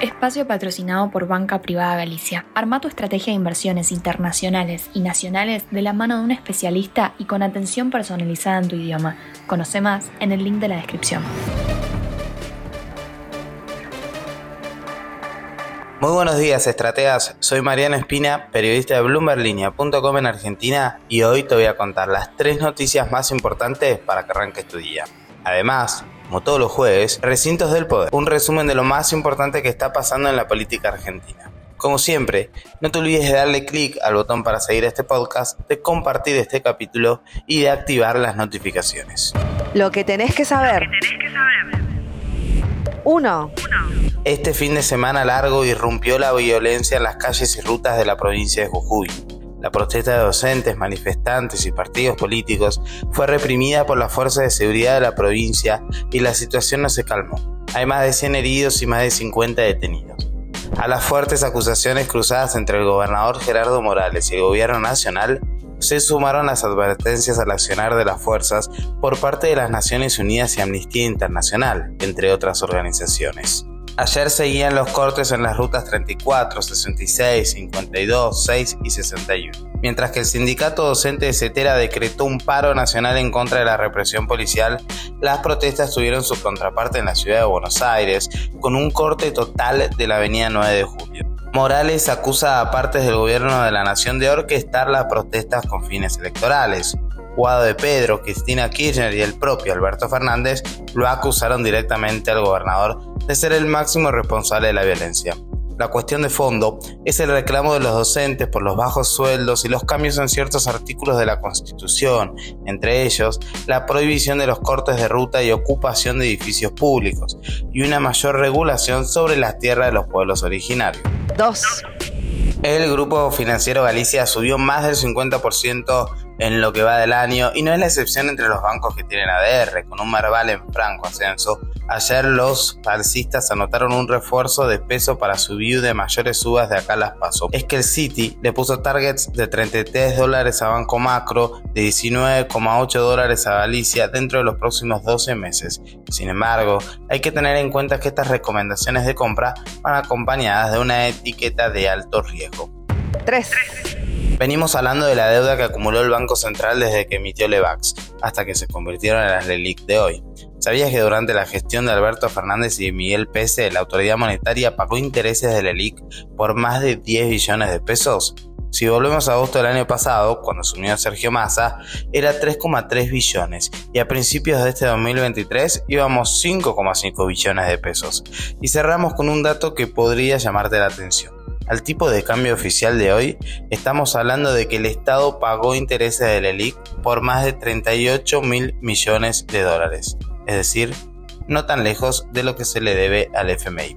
Espacio patrocinado por Banca Privada Galicia. Arma tu estrategia de inversiones internacionales y nacionales de la mano de un especialista y con atención personalizada en tu idioma. Conoce más en el link de la descripción. Muy buenos días, estrategas. Soy Mariana Espina, periodista de BloombergLinea.com en Argentina y hoy te voy a contar las tres noticias más importantes para que arranques tu día. Además, como todos los jueves, Recintos del Poder, un resumen de lo más importante que está pasando en la política argentina. Como siempre, no te olvides de darle clic al botón para seguir este podcast, de compartir este capítulo y de activar las notificaciones. Lo que tenés que saber. 1. Este fin de semana largo irrumpió la violencia en las calles y rutas de la provincia de Jujuy. La protesta de docentes, manifestantes y partidos políticos fue reprimida por las fuerzas de seguridad de la provincia y la situación no se calmó. Hay más de 100 heridos y más de 50 detenidos. A las fuertes acusaciones cruzadas entre el gobernador Gerardo Morales y el gobierno nacional, se sumaron las advertencias al accionar de las fuerzas por parte de las Naciones Unidas y Amnistía Internacional, entre otras organizaciones. Ayer seguían los cortes en las rutas 34, 66, 52, 6 y 61. Mientras que el sindicato docente de CETERA decretó un paro nacional en contra de la represión policial, las protestas tuvieron su contraparte en la ciudad de Buenos Aires, con un corte total de la avenida 9 de julio. Morales acusa a partes del gobierno de la nación de orquestar las protestas con fines electorales. De Pedro, Cristina Kirchner y el propio Alberto Fernández lo acusaron directamente al gobernador de ser el máximo responsable de la violencia. La cuestión de fondo es el reclamo de los docentes por los bajos sueldos y los cambios en ciertos artículos de la Constitución, entre ellos la prohibición de los cortes de ruta y ocupación de edificios públicos, y una mayor regulación sobre las tierras de los pueblos originarios. 2. El grupo financiero Galicia subió más del 50% en lo que va del año y no es la excepción entre los bancos que tienen ADR, con un Marval en franco ascenso. Ayer los falsistas anotaron un refuerzo de peso para subir de mayores subas de acá las paso. Es que el City le puso targets de 33 dólares a Banco Macro, de 19,8 dólares a Galicia dentro de los próximos 12 meses. Sin embargo, hay que tener en cuenta que estas recomendaciones de compra van acompañadas de una etiqueta de alto riesgo. 3. Venimos hablando de la deuda que acumuló el Banco Central desde que emitió Levax, hasta que se convirtieron en las LELIC de hoy. ¿Sabías que durante la gestión de Alberto Fernández y Miguel Pese, la autoridad monetaria pagó intereses de LELIC por más de 10 billones de pesos? Si volvemos a agosto del año pasado, cuando asumió Sergio Massa, era 3,3 billones y a principios de este 2023 íbamos 5,5 billones de pesos. Y cerramos con un dato que podría llamarte la atención al tipo de cambio oficial de hoy, estamos hablando de que el Estado pagó intereses del ELIC por más de 38 mil millones de dólares, es decir, no tan lejos de lo que se le debe al FMI.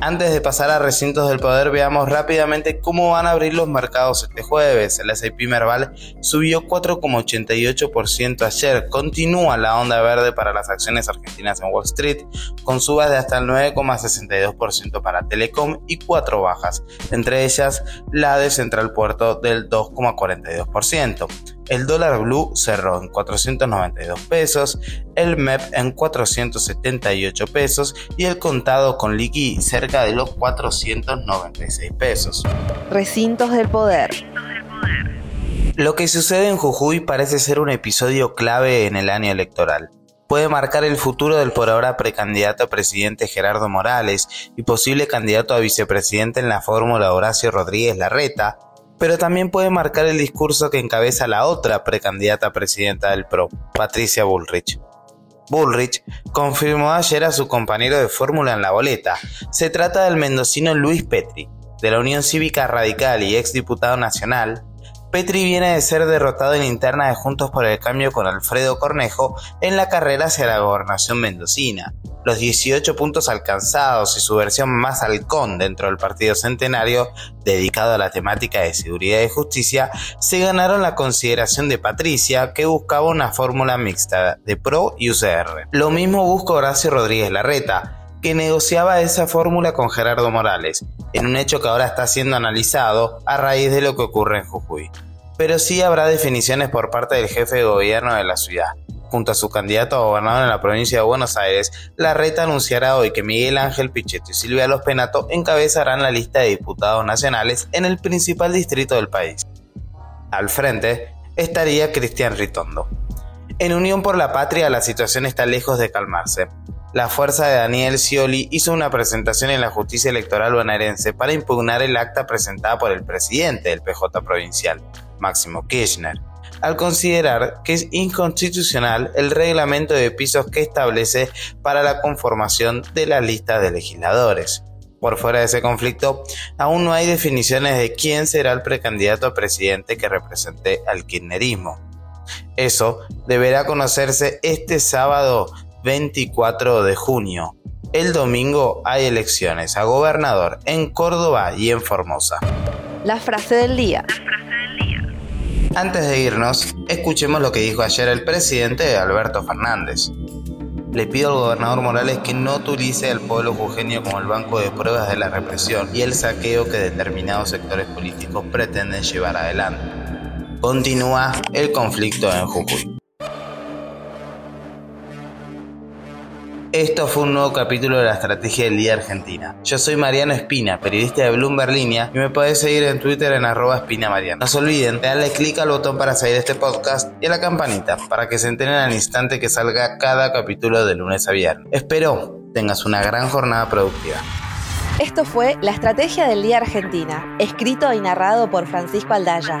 Antes de pasar a recintos del poder, veamos rápidamente cómo van a abrir los mercados este jueves. El S&P Merval subió 4,88% ayer. Continúa la onda verde para las acciones argentinas en Wall Street, con subas de hasta el 9,62% para Telecom y cuatro bajas, entre ellas la de Central Puerto del 2,42%. El dólar blue cerró en 492 pesos, el MEP en 478 pesos y el contado con liqui cerca de los 496 pesos. Recintos del poder. Lo que sucede en Jujuy parece ser un episodio clave en el año electoral. Puede marcar el futuro del por ahora precandidato a presidente Gerardo Morales y posible candidato a vicepresidente en la fórmula Horacio Rodríguez Larreta, pero también puede marcar el discurso que encabeza la otra precandidata presidenta del PRO, Patricia Bullrich. Bullrich confirmó ayer a su compañero de fórmula en la boleta. Se trata del mendocino Luis Petri, de la Unión Cívica Radical y ex diputado nacional, Petri viene de ser derrotado en interna de Juntos por el Cambio con Alfredo Cornejo en la carrera hacia la gobernación mendocina. Los 18 puntos alcanzados y su versión más halcón dentro del Partido Centenario, dedicado a la temática de seguridad y justicia, se ganaron la consideración de Patricia, que buscaba una fórmula mixta de PRO y UCR. Lo mismo busca Horacio Rodríguez Larreta, que negociaba esa fórmula con Gerardo Morales, en un hecho que ahora está siendo analizado a raíz de lo que ocurre en Jujuy. Pero sí habrá definiciones por parte del jefe de gobierno de la ciudad. junto a su candidato a gobernador en la provincia de Buenos Aires, la reta anunciará hoy que Miguel Ángel Pichetto y Silvia Los Penato encabezarán la lista de diputados nacionales en el principal distrito del país. Al frente estaría Cristian Ritondo. En Unión por la Patria la situación está lejos de calmarse. La fuerza de Daniel Scioli hizo una presentación en la justicia electoral bonaerense para impugnar el acta presentada por el presidente del PJ provincial, Máximo Kirchner, al considerar que es inconstitucional el reglamento de pisos que establece para la conformación de la lista de legisladores. Por fuera de ese conflicto, aún no hay definiciones de quién será el precandidato a presidente que represente al kirchnerismo. Eso deberá conocerse este sábado 24 de junio. El domingo hay elecciones a gobernador en Córdoba y en Formosa. La frase del día. Antes de irnos, escuchemos lo que dijo ayer el presidente Alberto Fernández. Le pido al gobernador Morales que no utilice al pueblo jujeño como el banco de pruebas de la represión y el saqueo que determinados sectores políticos pretenden llevar adelante. Continúa el conflicto en Jujuy. Esto fue un nuevo capítulo de la Estrategia del Día Argentina. Yo soy Mariano Espina, periodista de Bloomberg Línea, y me podés seguir en Twitter en arroba Espina Mariano. No se olviden de darle clic al botón para seguir este podcast y a la campanita para que se enteren al instante que salga cada capítulo de lunes a viernes. Espero tengas una gran jornada productiva. Esto fue La Estrategia del Día Argentina, escrito y narrado por Francisco Aldaya.